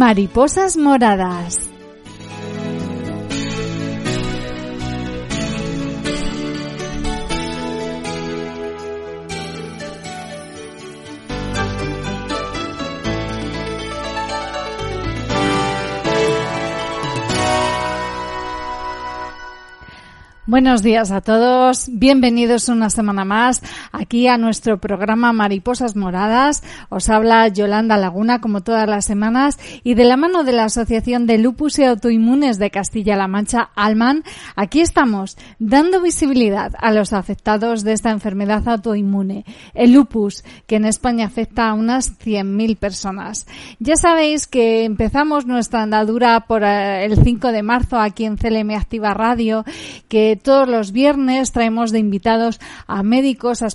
Mariposas Moradas. Buenos días a todos, bienvenidos una semana más aquí a nuestro programa Mariposas Moradas. Os habla Yolanda Laguna como todas las semanas y de la mano de la Asociación de Lupus y Autoinmunes de Castilla-La Mancha, Alman, aquí estamos dando visibilidad a los afectados de esta enfermedad autoinmune, el lupus, que en España afecta a unas 100.000 personas. Ya sabéis que empezamos nuestra andadura por eh, el 5 de marzo aquí en CLM Activa Radio, que todos los viernes traemos de invitados a médicos, a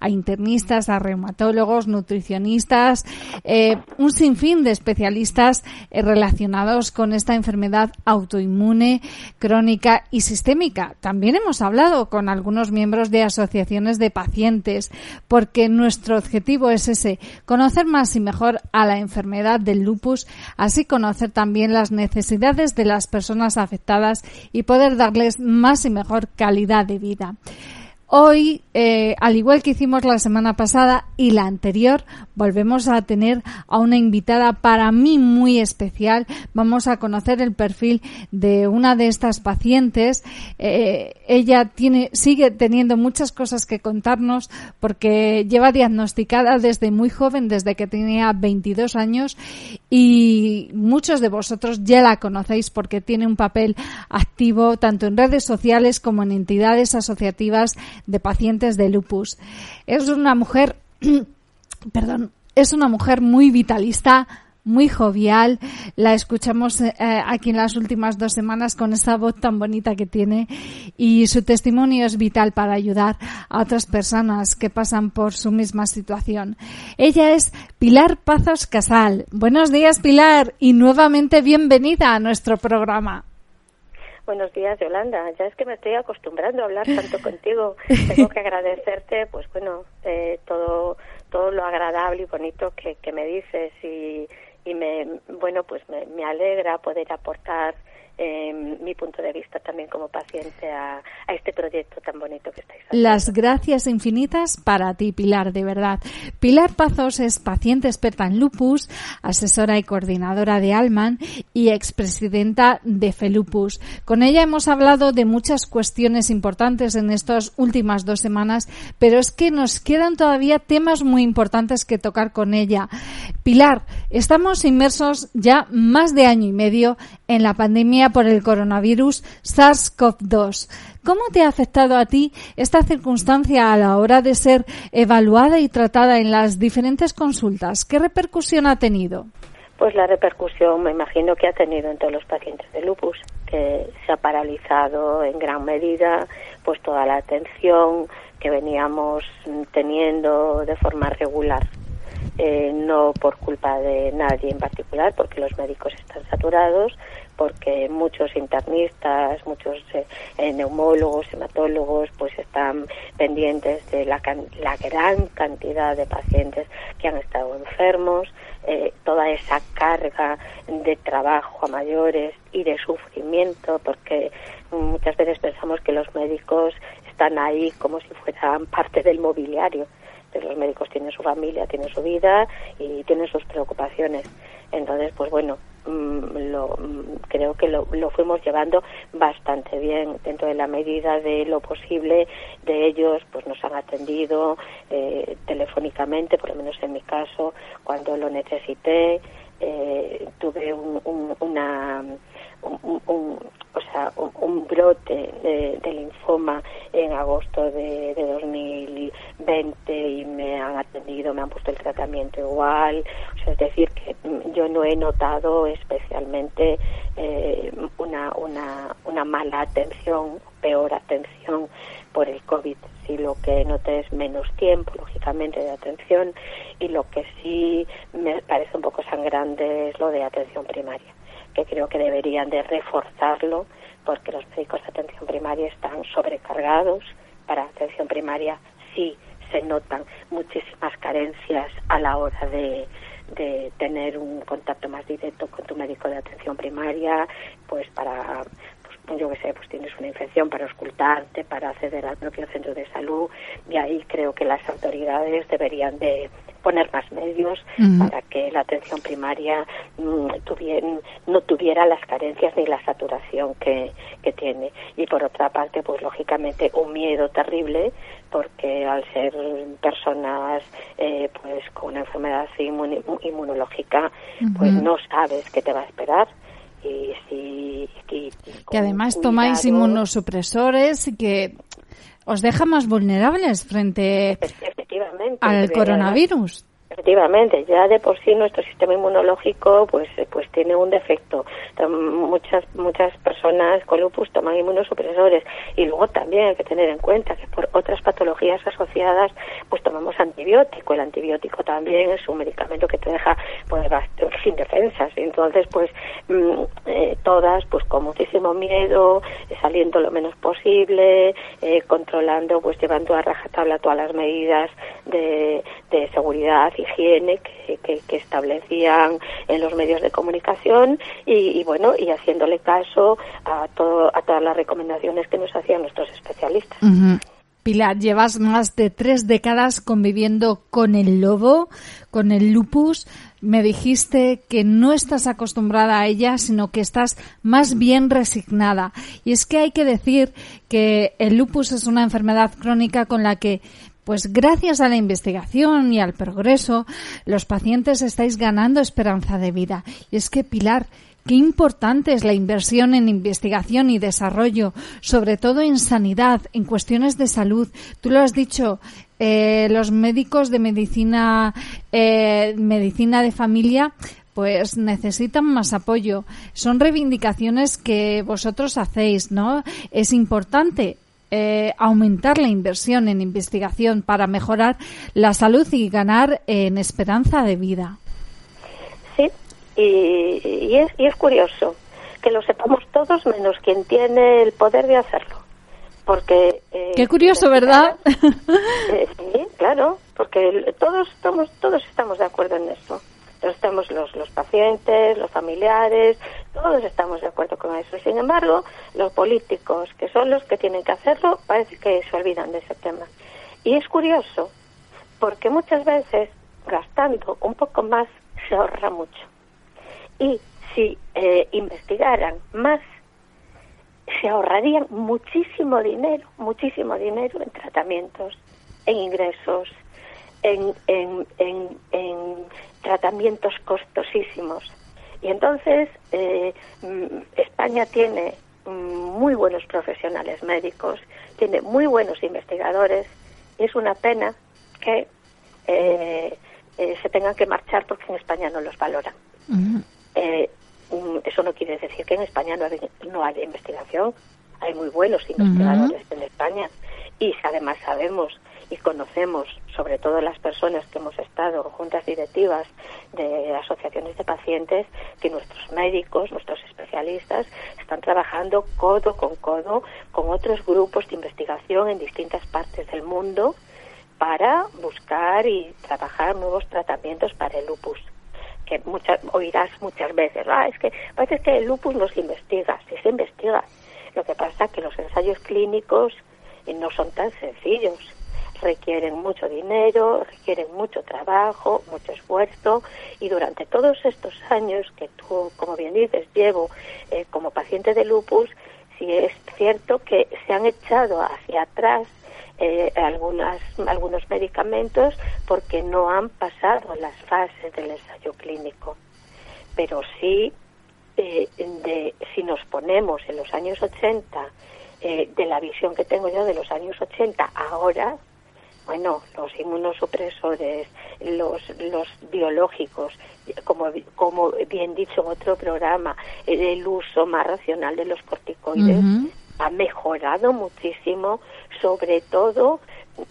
a internistas, a reumatólogos, nutricionistas, eh, un sinfín de especialistas eh, relacionados con esta enfermedad autoinmune, crónica y sistémica. También hemos hablado con algunos miembros de asociaciones de pacientes, porque nuestro objetivo es ese, conocer más y mejor a la enfermedad del lupus, así conocer también las necesidades de las personas afectadas y poder darles más y mejor calidad de vida. Hoy, eh, al igual que hicimos la semana pasada y la anterior, volvemos a tener a una invitada para mí muy especial. Vamos a conocer el perfil de una de estas pacientes. Eh, ella tiene, sigue teniendo muchas cosas que contarnos porque lleva diagnosticada desde muy joven, desde que tenía 22 años y muchos de vosotros ya la conocéis porque tiene un papel activo tanto en redes sociales como en entidades asociativas de pacientes de lupus. Es una mujer, perdón, es una mujer muy vitalista, muy jovial. La escuchamos eh, aquí en las últimas dos semanas con esa voz tan bonita que tiene y su testimonio es vital para ayudar a otras personas que pasan por su misma situación. Ella es Pilar Pazos Casal. Buenos días, Pilar, y nuevamente bienvenida a nuestro programa. Buenos días, Yolanda. Ya es que me estoy acostumbrando a hablar tanto contigo. Tengo que agradecerte, pues bueno, eh, todo todo lo agradable y bonito que, que me dices y, y me bueno pues me, me alegra poder aportar mi punto de vista también como paciente a, este proyecto tan bonito que estáis haciendo. Las gracias infinitas para ti, Pilar, de verdad. Pilar Pazos es paciente experta en lupus, asesora y coordinadora de Alman y expresidenta de FELUPUS. Con ella hemos hablado de muchas cuestiones importantes en estas últimas dos semanas, pero es que nos quedan todavía temas muy importantes que tocar con ella. Pilar, estamos inmersos ya más de año y medio en la pandemia por el coronavirus SARS-CoV-2. ¿Cómo te ha afectado a ti esta circunstancia a la hora de ser evaluada y tratada en las diferentes consultas? ¿Qué repercusión ha tenido? Pues la repercusión me imagino que ha tenido en todos los pacientes de lupus, que se ha paralizado en gran medida pues toda la atención que veníamos teniendo de forma regular. Eh, no por culpa de nadie en particular, porque los médicos están saturados, porque muchos internistas, muchos eh, neumólogos, hematólogos, pues están pendientes de la, la, gran cantidad de pacientes que han estado enfermos, eh, toda esa carga de trabajo a mayores y de sufrimiento, porque muchas veces pensamos que los médicos están ahí como si fueran parte del mobiliario. los médicos tienen su familia, tienen su vida y tienen sus preocupaciones. Entonces, pues bueno, lo, mm, creo que lo, lo, fuimos llevando bastante bien dentro de la medida de lo posible de ellos pues nos han atendido eh, telefónicamente por lo menos en mi caso cuando lo necesité eh, tuve un, una un, o sea, un, brote de, linfoma en agosto de, de, 2020 y me han atendido, me han puesto el tratamiento igual. O sea, es decir, que yo no he notado especialmente eh, una, una, una mala atención, peor atención por el COVID. Sí, lo que noté es menos tiempo, lógicamente, de atención y lo que sí me parece un poco sangrante es lo de atención primaria que creo que deberían de reforzarlo porque los médicos de atención primaria están sobrecargados. Para atención primaria sí se notan muchísimas carencias a la hora de, de tener un contacto más directo con tu médico de atención primaria, pues para yo que sé, pues tienes una infección para ocultarte, para acceder al propio centro de salud, y ahí creo que las autoridades deberían de poner más medios para que la atención primaria mm, no tuviera las carencias ni la saturación que, que tiene. Y por otra parte, pues lógicamente un miedo terrible porque al ser personas eh, pues con una enfermedad inmunológica, pues no sabes qué te va a esperar. Y si que además tomáis inmunosupresores y que os deja más vulnerables frente al coronavirus. Efectivamente, ya de por sí nuestro sistema inmunológico pues eh, pues tiene un defecto. Muchas muchas personas con lupus toman inmunosupresores y luego también hay que tener en cuenta que por otras patologías asociadas pues tomamos antibiótico. El antibiótico también es un medicamento que te deja pues sin defensas. Entonces pues mm, eh, todas pues con muchísimo miedo, saliendo lo menos posible, eh, controlando pues llevando a rajatabla todas las medidas de, de seguridad higiene que, que, establecían en los medios de comunicación y, bueno y haciéndole caso a todo, a todas las recomendaciones que nos hacían nuestros especialistas. Pilar, llevas más de tres décadas conviviendo con el lobo, con el lupus. Me dijiste que no estás acostumbrada a ella, sino que estás más bien resignada. Y es que hay que decir que el lupus es una enfermedad crónica con la que pues gracias a la investigación y al progreso, los pacientes estáis ganando esperanza de vida. Y es que, Pilar, qué importante es la inversión en investigación y desarrollo, sobre todo en sanidad, en cuestiones de salud. Tú lo has dicho, eh, los médicos de medicina, eh, medicina de familia, pues necesitan más apoyo. Son reivindicaciones que vosotros hacéis, ¿no? Es importante eh, aumentar la inversión en investigación para mejorar la salud y ganar en esperanza de vida. Y, es, y es curioso que lo sepamos todos menos quien tiene el poder de hacerlo. Porque. Eh, Qué curioso, ¿verdad? Eh, sí, claro, porque todos estamos, todos estamos de acuerdo en eso estamos los, los pacientes, los familiares, todos estamos de acuerdo con eso. Sin embargo, los políticos, que son los que tienen que hacerlo, parece que se olvidan de ese tema. Y es curioso, porque muchas veces gastando un poco más se ahorra mucho. Y si eh, investigaran más, se ahorrarían muchísimo dinero, muchísimo dinero en tratamientos, en ingresos, en, en, en, tratamientos costosísimos. Y entonces eh, mm, España tiene mm, muy buenos profesionales médicos, tiene muy buenos investigadores y es una pena que eh, eh, se tengan que marchar porque en España no los valoran. Mm, eso no quiere decir que en España no hay, no hay investigación. Hay muy buenos investigadores en España y además sabemos y conocemos, sobre todo las personas que hemos estado juntas directivas de asociaciones de pacientes, que nuestros médicos, nuestros especialistas, están trabajando codo con codo con otros grupos de investigación en distintas partes del mundo para buscar y trabajar nuevos tratamientos para el lupus que muchas, oirás muchas veces, ah, es que parece que el lupus no se investiga, sí se investiga. Lo que pasa es que los ensayos clínicos eh, no son tan sencillos requieren mucho dinero, requieren mucho trabajo, mucho esfuerzo y durante todos estos años que tú, como bien dices, llevo eh, como paciente de lupus, sí es cierto que se han echado hacia atrás eh, algunas, algunos medicamentos porque no han pasado las fases del ensayo clínico. Pero sí, eh, de, si nos ponemos en los años 80, de la visión que tengo yo de los años 80 ahora, bueno, los inmunosupresores, los, los biológicos, como, como bien dicho en otro programa, el uso más racional de los corticoides ha mejorado muchísimo, sobre todo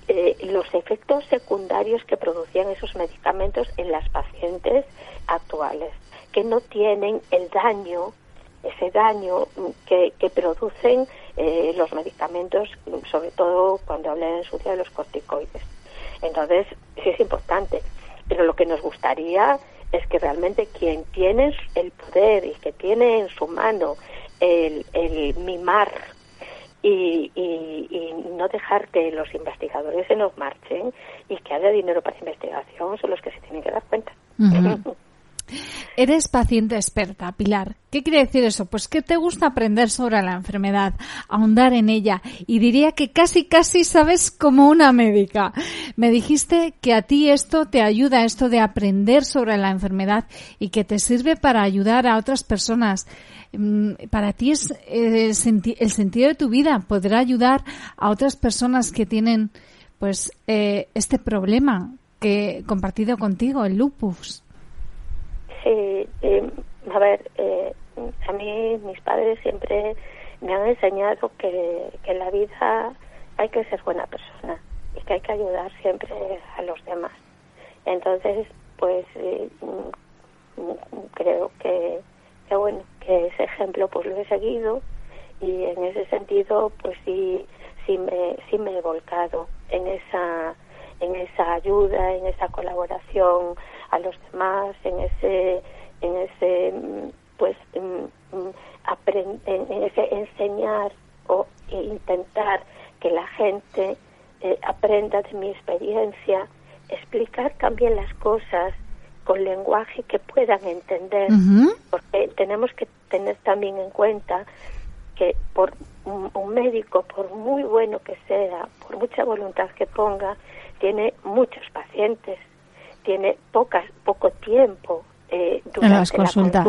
eh, los efectos secundarios que producían esos medicamentos en las pacientes actuales, que no tienen el daño, ese daño que, producen eh, los medicamentos, sobre todo cuando hablan en su de los corticoides. Entonces, sí es importante, pero lo que nos gustaría es que realmente quien tiene el poder y que tiene en su mano el, el mimar y, y, no dejar que los investigadores se nos marchen y que haya dinero para investigación son los que se tienen que dar cuenta. Eres paciente experta, Pilar. ¿Qué quiere decir eso? Pues que te gusta aprender sobre la enfermedad, ahondar en ella y diría que casi casi sabes como una médica. Me dijiste que a ti esto te ayuda, esto de aprender sobre la enfermedad y que te sirve para ayudar a otras personas. Mm, para ti es eh, el, sentido de tu vida, poder ayudar a otras personas que tienen pues eh, este problema que compartido contigo, el lupus. Sí, eh, a ver, eh, a mí mis padres siempre me han enseñado que, que en la vida hay que ser buena persona y que hay que ayudar siempre a los demás. Entonces, pues eh, creo que, que, bueno, que ese ejemplo pues lo he seguido y en ese sentido pues sí, sí me, sí me he volcado en esa, en esa ayuda, en esa colaboración a los demás, en ese, en ese, pues, en, en ese enseñar o intentar que la gente eh, aprenda de mi experiencia, explicar también las cosas con lenguaje que puedan entender, porque tenemos que tener también en cuenta que por un, médico, por muy bueno que sea, por mucha voluntad que ponga, tiene muchos pacientes tiene pocas, poco tiempo eh, durante la consulta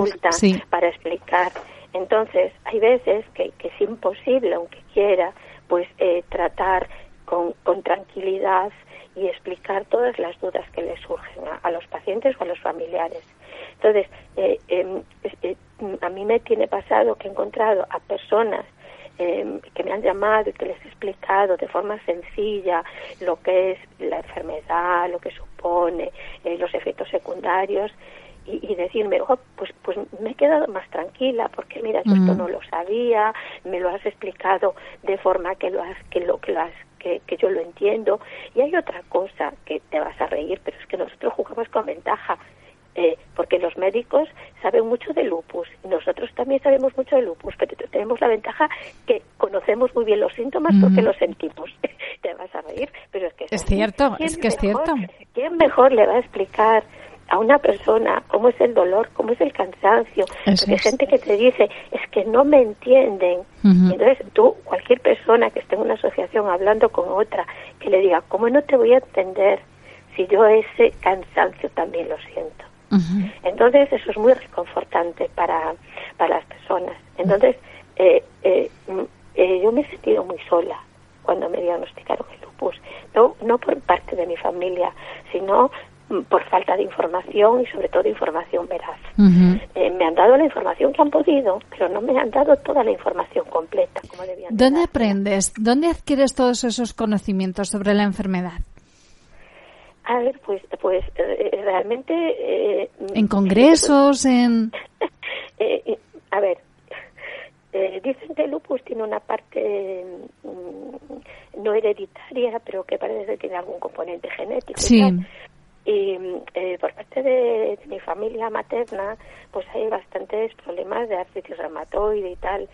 para explicar. Entonces, hay veces que, que, es imposible, aunque quiera, pues eh, tratar con, con, tranquilidad y explicar todas las dudas que le surgen a, los pacientes o a los familiares. Entonces, eh, em, eh, a mí me tiene pasado que he encontrado a personas Em, que me han llamado y que les he explicado de forma sencilla lo que es la enfermedad, lo que supone, eh, los efectos secundarios y, decirme, oh, pues, pues me he quedado más tranquila porque mira, yo esto mm. no lo sabía, me lo has explicado de forma que lo has, que lo que lo has que, que, yo lo entiendo. Y hay otra cosa que te vas a reír, pero es que nosotros jugamos con ventaja. Porque los médicos saben mucho de lupus y nosotros también sabemos mucho de lupus, pero tenemos la ventaja que conocemos muy bien los síntomas porque los sentimos. Te vas a reír, pero es que es, cierto, es que es cierto. ¿Quién mejor le va a explicar a una persona cómo es el dolor, cómo es el cansancio? porque hay gente que te dice, es que no me entienden. Entonces tú, cualquier persona que esté en una asociación hablando con otra, que le diga, ¿cómo no te voy a entender si yo ese cansancio también lo siento? Entonces eso es muy reconfortante para, para las personas. Entonces eh, eh, mm, eh, yo me he sentido muy sola cuando me diagnosticaron el lupus, no, no por parte de mi familia, sino mm, por falta de información y sobre todo información veraz. me han dado la información que han podido, pero no me han dado toda la información completa como debían. ¿Dónde aprendes? ¿Dónde adquieres todos esos conocimientos sobre la enfermedad? A ver, pues, pues eh, eh, realmente... Eh, ¿En congresos? en A ver, dicen que el lupus tiene una parte mm, no hereditaria, pero que parece que tiene algún componente genético. Sí. Y, por parte de, mi familia materna, pues hay bastantes problemas de artritis reumatoide y tal.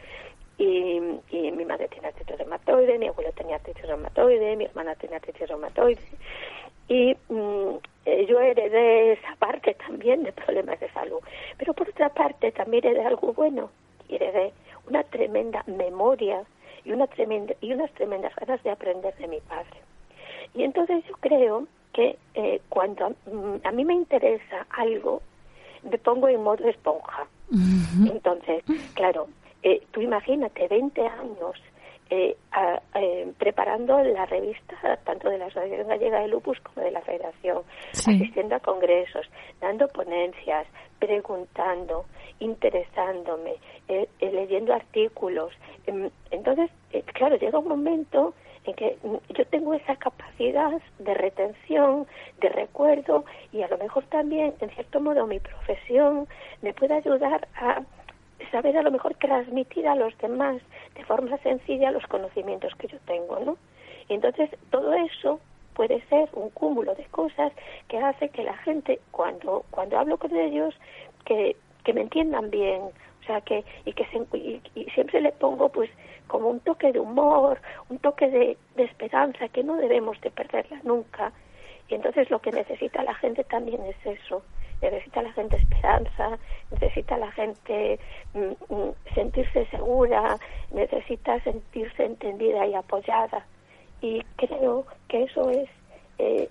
Y, y, mi madre tiene artritis reumatoide, mi abuelo tenía artritis reumatoide, mi hermana tenía artritis reumatoide y mm, eh, yo heredé esa parte también de problemas de salud. Pero por otra parte también heredé algo bueno, y heredé una tremenda memoria y, una tremenda, y unas tremendas ganas de aprender de mi padre. Y entonces yo creo que eh, cuando mm, a, mí me interesa algo, me pongo en modo esponja. Entonces, claro, eh, tú imagínate 20 años eh, eh, preparando la revista tanto de la Asociación Gallega de Lupus como de la Federación, asistiendo a congresos, dando ponencias, preguntando, interesándome, eh, leyendo artículos. Em, entonces, claro, llega un momento en que mm, yo tengo esa capacidad de retención, de recuerdo y a lo mejor también, en cierto modo, mi profesión me puede ayudar a saber a lo mejor transmitir a los demás de forma sencilla los conocimientos que yo tengo, ¿no? Y entonces todo eso puede ser un cúmulo de cosas que, hace que la gente, cuando, cuando hablo con ellos, que, que me entiendan bien, o sea, que, y que y, siempre le pongo pues como un toque de humor, un toque de, de esperanza, que no debemos de perderla nunca. Y entonces lo que necesita la gente también es eso, necesita la gente esperanza, necesita la gente mm, mm, sentirse segura, necesita sentirse entendida y apoyada. Y creo que eso es eh,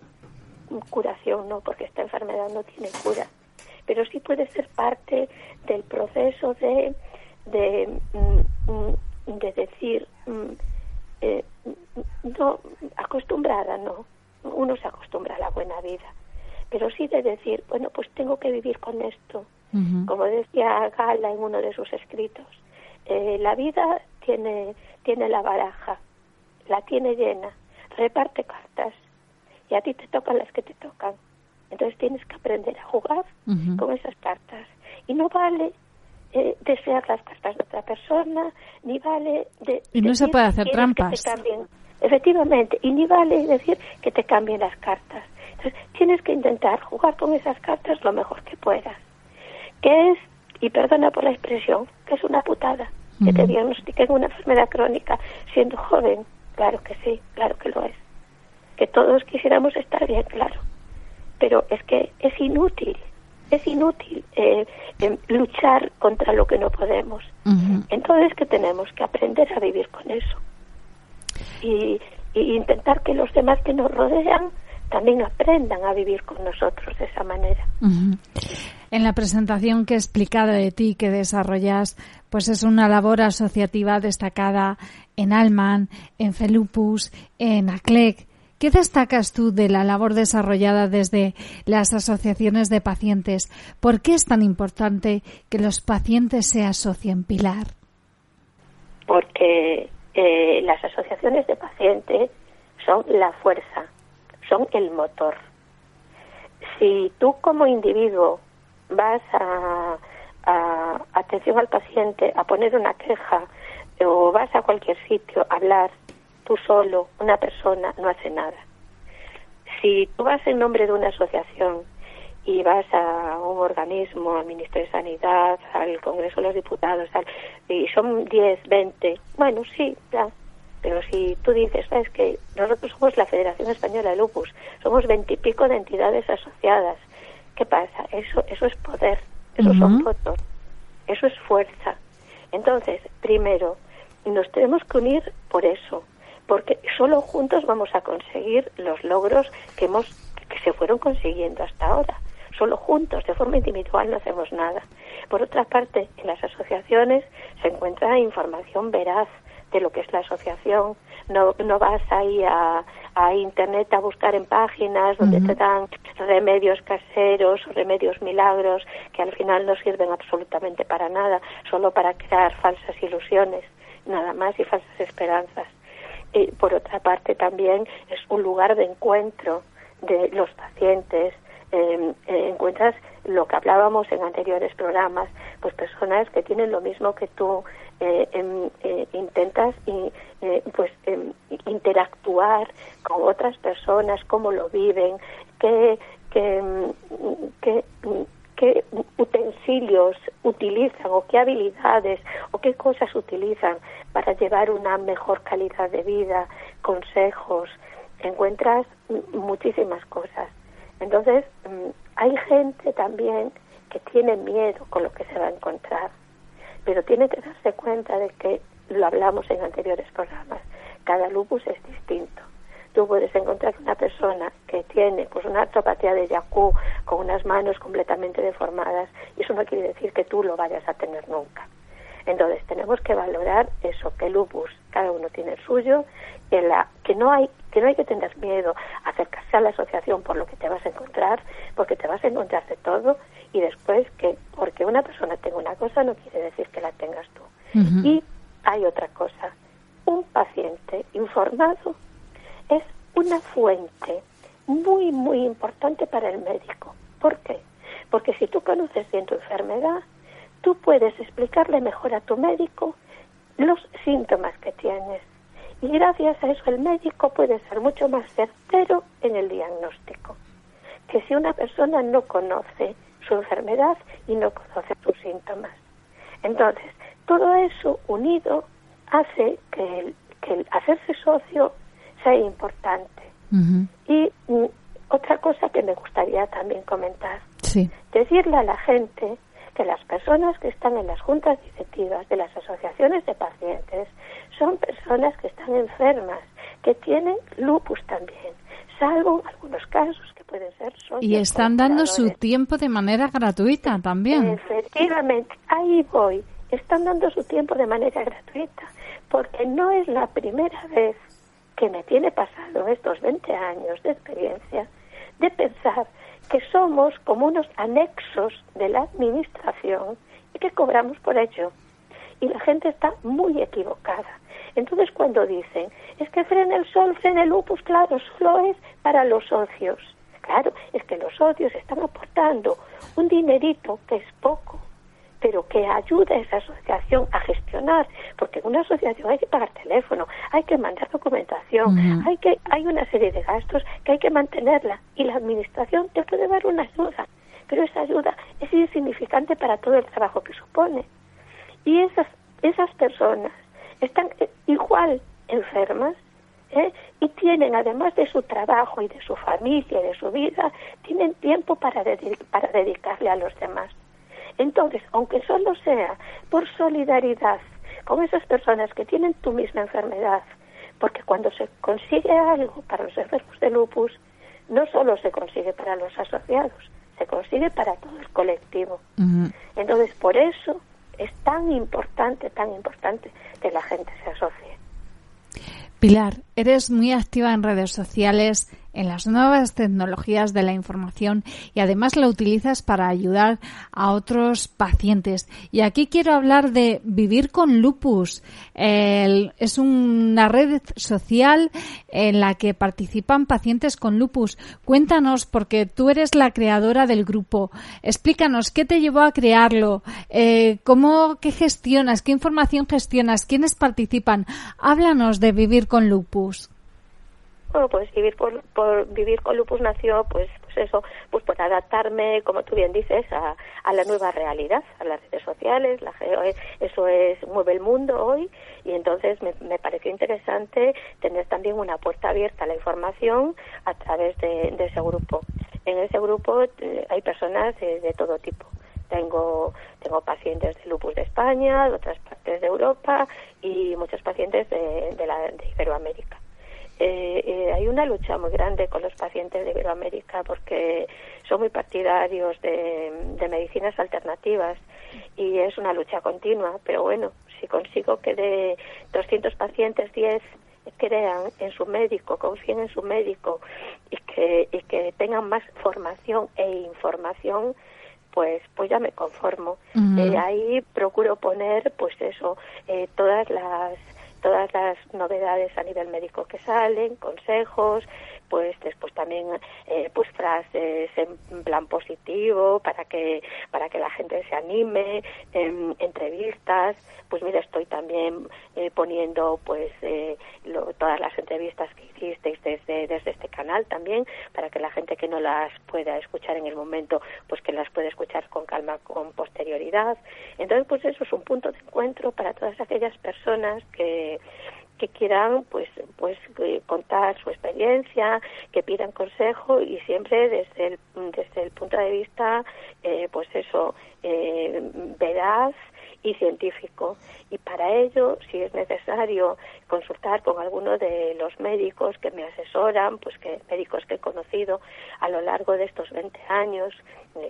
curación, ¿no? Porque esta enfermedad no tiene cura. Pero sí puede ser parte del proceso de, de, mm, de decir, eh, no, acostumbrada, no. Uno se acostumbra a la buena vida pero sí de decir, bueno, pues tengo que vivir con esto. Como decía Gala en uno de sus escritos, eh, la vida tiene, tiene la baraja, la tiene llena, reparte cartas y a ti te tocan las que te tocan. Entonces tienes que aprender a jugar con esas cartas. Y no vale eh, desear las cartas de otra persona, ni vale... De, y no se puede hacer trampas. Efectivamente, y ni vale decir que te cambien las cartas tienes que intentar jugar con esas cartas lo mejor que puedas. Que es, y perdona por la expresión, que es una putada que te diagnostiquen una enfermedad crónica siendo joven. Claro que sí, claro que lo es. Que todos quisiéramos estar bien, claro. Pero es que es inútil, es inútil eh, em, luchar contra lo que no podemos. Entonces, que tenemos que aprender a vivir con eso. Y, y intentar que los demás que nos rodean también aprendan a vivir con nosotros de esa manera. En la presentación que he explicado de ti que desarrollas, pues es una labor asociativa destacada en Alman, en Felupus, en ACLEC. ¿Qué destacas tú de la labor desarrollada desde las asociaciones de pacientes? ¿Por qué es tan importante que los pacientes se asocien, Pilar? Porque eh, las asociaciones de pacientes son la fuerza son el motor. Si tú como individuo vas a, atención al paciente a poner una queja o vas a cualquier sitio a hablar tú solo, una persona, no hace nada. Si tú vas en nombre de una asociación y vas a un organismo, al Ministerio de Sanidad, al Congreso de los Diputados, y son 10, 20, bueno, sí, ya, pero si tú dices, sabes que nosotros somos la Federación Española de Lupus, somos veintipico de entidades asociadas, ¿qué pasa? Eso, eso es poder, eso son votos, eso es fuerza. Entonces, primero, nos tenemos que unir por eso, porque solo juntos vamos a conseguir los logros que hemos que se fueron consiguiendo hasta ahora. Solo juntos, de forma individual, no hacemos nada. Por otra parte, en las asociaciones se encuentra información veraz, de lo que es la asociación. No, no vas ahí a, a internet a buscar en páginas donde te dan remedios caseros remedios milagros que al final no sirven absolutamente para nada, solo para crear falsas ilusiones, nada más y falsas esperanzas. Y por otra parte también es un lugar de encuentro de los pacientes, em, eh, encuentras lo que hablábamos en anteriores programas, pues personas que tienen lo mismo que tú, eh, em, eh, intentas y, eh, pues em, interactuar con otras personas, cómo lo viven, qué, qué, em, qué, qué utensilios utilizan o qué habilidades o qué cosas utilizan para llevar una mejor calidad de vida, consejos, encuentras muchísimas cosas. Entonces, hay gente también que tiene miedo con lo que se va a encontrar pero tiene que darse cuenta de que lo hablamos en anteriores programas. Cada lupus es distinto. Tú puedes encontrar una persona que tiene pues una artropatía de Yaku con unas manos completamente deformadas y eso no quiere decir que tú lo vayas a tener nunca. Entonces tenemos que valorar eso, que el lupus cada uno tiene el suyo, que, la, que no hay que no hay que tener miedo a acercarse a la asociación por lo que te vas a encontrar, porque te vas a encontrar de todo y después que porque una persona tenga una cosa no quiere decir que la tengas tú. Y hay otra cosa, un paciente informado es una fuente muy, muy importante para el médico. ¿Por qué? Porque si tú conoces bien tu enfermedad, tú puedes explicarle mejor a tu médico los síntomas que tienes. Y gracias a eso el médico puede ser mucho más certero en el diagnóstico. que si una persona no conoce su enfermedad y no conoce sus síntomas. Entonces, todo eso unido hace que el, que hacerse socio sea importante. Y mm, otra cosa que me gustaría también comentar, decirle a la gente que las personas que están en las juntas directivas de las asociaciones de pacientes son personas que están enfermas, que tienen lupus también, salvo algunos casos que pueden ser Y están dando su tiempo de manera gratuita también. Efectivamente, ahí voy. Están dando su tiempo de manera gratuita, porque no es la primera vez que me tiene pasado estos 20 años de experiencia de pensar que somos como unos anexos de la administración y que cobramos por ello. Y la gente está muy equivocada. Entonces cuando dicen, es que frena el sol, frena el lupus, claro, solo es para los socios. Claro, es que los socios están aportando un dinerito que es poco, pero que ayuda a esa asociación a gestionar, porque en una asociación hay que pagar teléfono, hay que mandar documentación, hay que hay una serie de gastos que hay que mantenerla y la administración te puede dar una ayuda, pero esa ayuda es insignificante para todo el trabajo que supone. Y esas esas personas están eh, igual enfermas ¿eh? y tienen, además de su trabajo y de su familia y de su vida, tienen tiempo para, para dedicarle a los demás. Entonces, aunque solo sea por solidaridad con esas personas que tienen tu misma enfermedad, porque cuando se consigue algo para los enfermos de lupus, no solo se consigue para los asociados, se consigue para todo el colectivo. Entonces, por eso es tan importante, tan importante que la gente se asocie. Pilar, eres muy activa en redes sociales, en las nuevas tecnologías de la información y además la utilizas para ayudar a otros pacientes. Y aquí quiero hablar de Vivir con Lupus. es una red social en la que participan pacientes con lupus. Cuéntanos, porque tú eres la creadora del grupo. Explícanos qué te llevó a crearlo, eh, cómo, qué gestionas, qué información gestionas, quiénes participan. Háblanos de Vivir con Lupus. Pues vivir por, por vivir con lupus nació, pues, pues eso, pues por adaptarme, como tú bien dices, a, a la nueva realidad, a las redes sociales, la, eso es mueve el mundo hoy y entonces me, me pareció interesante tener también una puerta abierta a la información a través de, ese grupo. En ese grupo eh, hay personas de, todo tipo tengo tengo pacientes de lupus de España, de otras partes de Europa y muchos pacientes de, de, la, de Iberoamérica. Eh, eh, hay una lucha muy grande con los pacientes de Iberoamérica porque son muy partidarios de, medicinas alternativas y es una lucha continua, pero bueno, si consigo que de 200 pacientes 10 crean en su médico, confíen en su médico y que, y que tengan más formación e información, pues pues ya me conformo. Eh, ahí procuro poner pues eso, todas las todas las novedades a nivel médico que salen, consejos, pues después también eh, pues frases en plan positivo para que para que la gente se anime en entrevistas. Pues mira estoy también eh, poniendo pues eh, todas las entrevistas que hicisteis desde desde este canal también para que la gente que no las pueda escuchar en el momento pues que las pueda escuchar con calma con posterioridad. Entonces pues eso es un punto de encuentro para todas aquellas personas que que quieran pues pues eh, contar su experiencia que pidan consejo y siempre desde el desde el punto de vista eh, pues eso eh, veraz y científico. Y para ello si es necesario consultar con alguno de los médicos que me asesoran pues que médicos que he conocido a lo largo de estos 20 años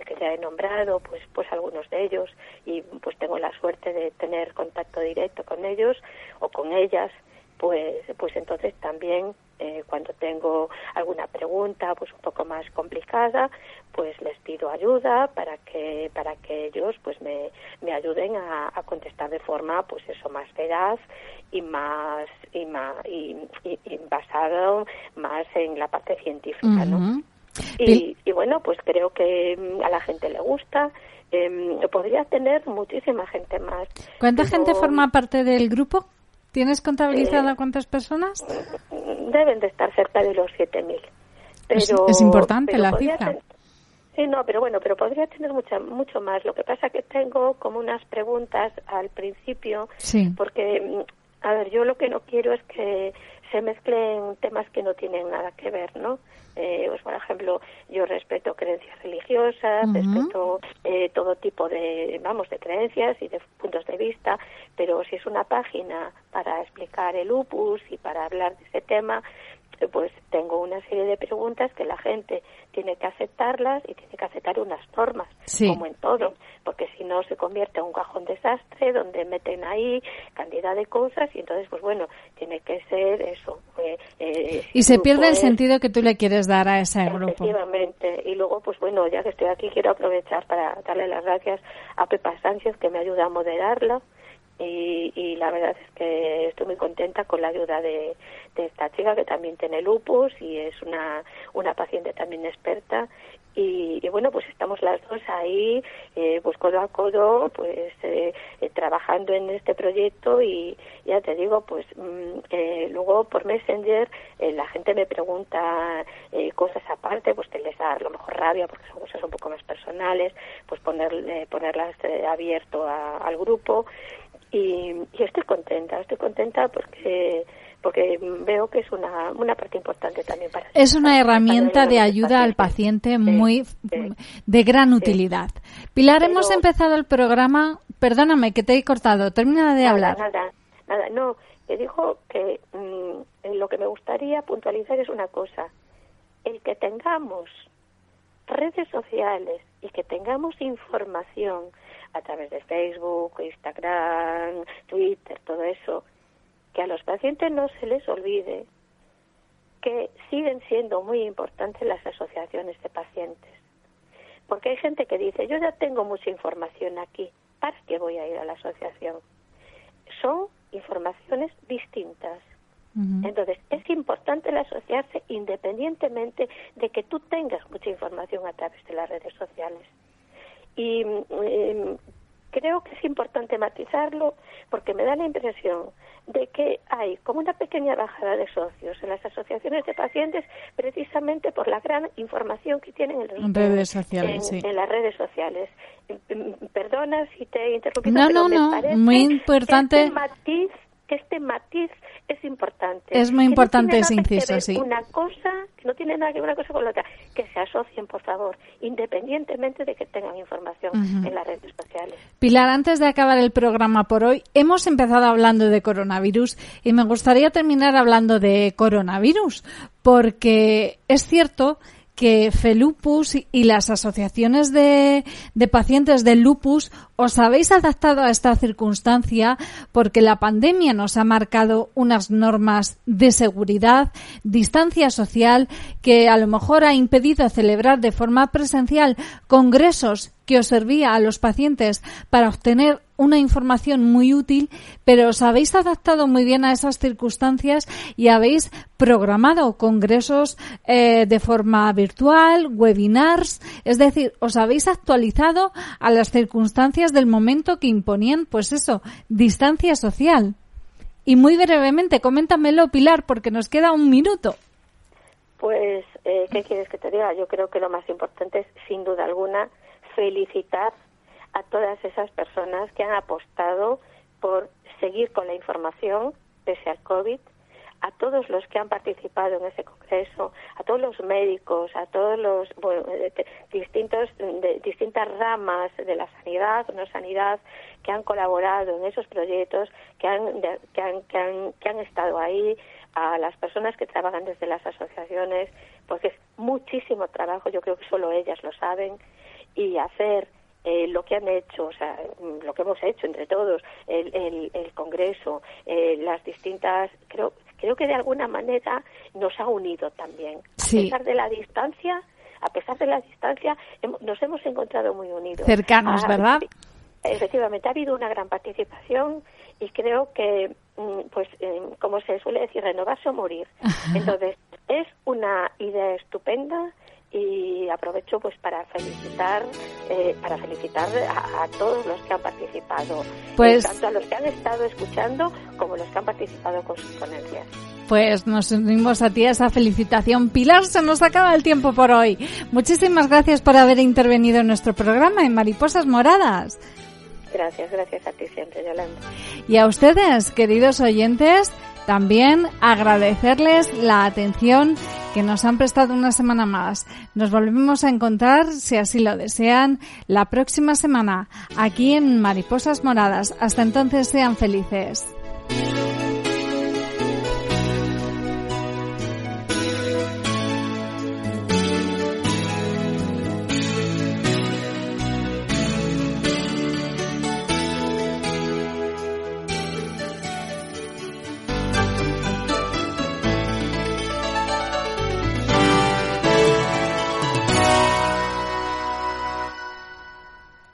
que ya he nombrado pues pues algunos de ellos y pues tengo la suerte de tener contacto directo con ellos o con ellas pues, pues entonces también eh, cuando tengo alguna pregunta pues un poco más complicada pues les pido ayuda para que para que ellos pues me, me ayuden a, contestar de forma pues eso más veraz y más y más y, basado más en la parte científica no y, y, bueno pues creo que mm, a la gente le gusta. Eh, podría tener muchísima gente más ¿cuánta gente forma parte del grupo? ¿Tienes contabilizada cuántas personas? Deben de estar cerca de los 7.000. Pero, es, importante la cifra. Sí, no, pero bueno, pero podría tener mucha, mucho más. Lo que pasa que tengo como unas preguntas al principio, sí. porque, mm, a ver, yo lo que no quiero es que se mezclen temas que no tienen nada que ver, ¿no? Eh, pues por ejemplo, yo respeto creencias religiosas, respeto eh, todo tipo de, vamos, de creencias y de puntos de vista, pero si es una página para explicar el lupus y para hablar de ese tema, pues tengo una serie de preguntas que la gente tiene que aceptarlas y tiene que aceptar unas normas, como en todo, porque si no se convierte en un cajón desastre donde meten ahí cantidad de cosas y entonces, pues bueno, tiene que ser eso. Eh, eh, y se pierde el sentido que tú le quieres dar a ese grupo. Efectivamente. Y luego, pues bueno, ya que estoy aquí, quiero aprovechar para darle las gracias a Pepa Sánchez, que me ayuda a moderarlo y, la verdad es que estoy muy contenta con la ayuda de, esta chica que también tiene lupus y es una, una paciente también experta. Y, bueno pues estamos las dos ahí eh, pues codo a codo pues eh, eh, trabajando en este proyecto y ya te digo pues mm, eh, luego por Messenger la gente me pregunta cosas aparte pues que les da a lo mejor rabia porque son cosas un poco más personales pues poner, ponerlas abierto al grupo y, estoy contenta, estoy contenta porque porque veo que es una, una parte importante también para es una herramienta de ayuda al paciente muy de gran utilidad. Pilar hemos empezado el programa perdóname que te he cortado termina de hablar. nada nada. No te dijo que mm, lo que me gustaría puntualizar es una cosa el que tengamos redes sociales y que tengamos información a través de Facebook, Instagram, Twitter, todo eso, que a los pacientes no se les olvide que siguen siendo muy importantes las asociaciones de pacientes. Porque hay gente que dice, yo ya tengo mucha información aquí, ¿para qué voy a ir a la asociación? Son informaciones distintas. Entonces, es importante el asociarse independientemente de que tú tengas mucha información a través de las redes sociales. Y em, creo que es importante matizarlo porque me da la impresión de que hay como una pequeña bajada de socios en las asociaciones de pacientes precisamente por la gran información que tienen en, las redes sociales. En, las redes sociales. Em, em, perdona si te he interrumpido, no, no, no. muy importante. Este matiz este matiz es importante. Es muy importante ese inciso, sí. Una cosa que no tiene nada que ver una cosa con la otra, que se asocien, por favor, independientemente de que tengan información en las redes sociales. Pilar, antes de acabar el programa por hoy, hemos empezado hablando de coronavirus y me gustaría terminar hablando de coronavirus, porque es cierto que FELUPUS y las asociaciones de, de, pacientes del lupus os habéis adaptado a esta circunstancia porque la pandemia nos ha marcado unas normas de seguridad, distancia social, que a lo mejor ha impedido celebrar de forma presencial congresos que os servía a los pacientes para obtener una información muy útil, pero os habéis adaptado muy bien a esas circunstancias y habéis programado congresos eh, de forma virtual, webinars, es decir, os habéis actualizado a las circunstancias del momento que imponían, pues eso, distancia social. Y muy brevemente, coméntamelo, Pilar, porque nos queda un minuto. Pues, eh, ¿qué quieres que te diga? Yo creo que lo más importante es, sin duda alguna, felicitar a todas esas personas que han apostado por seguir con la información pese al COVID, a todos los que han participado en ese congreso, a todos los médicos, a todos los distintos de, distintas ramas de la sanidad, no sanidad, que han colaborado en esos proyectos, que han, que han, que han, que han estado ahí, a las personas que trabajan desde las asociaciones, porque es muchísimo trabajo, yo creo que solo ellas lo saben, y hacer eh, lo que han hecho, o sea, lo que hemos hecho entre todos, el, el, Congreso, eh, las distintas, creo, creo que de alguna manera nos ha unido también. A pesar de la distancia, a pesar de la distancia, nos hemos encontrado muy unidos. Cercanos, ah, ¿verdad? Efectivamente, ha habido una gran participación y creo que, mm, pues, eh, como se suele decir, renovarse o morir. Entonces, es una idea estupenda y aprovecho pues para felicitar eh, para felicitar a, todos los que han participado pues tanto a los que han estado escuchando como los que han participado con sus ponencias pues nos unimos a ti a esa felicitación. Pilar, se nos acaba el tiempo por hoy. Muchísimas gracias por haber intervenido en nuestro programa en Mariposas Moradas. Gracias, gracias a ti siempre, Yolanda. Y a ustedes, queridos oyentes, también agradecerles la atención que nos han prestado una semana más. Nos volvemos a encontrar, si así lo desean, la próxima semana aquí en Mariposas Moradas. Hasta entonces sean felices.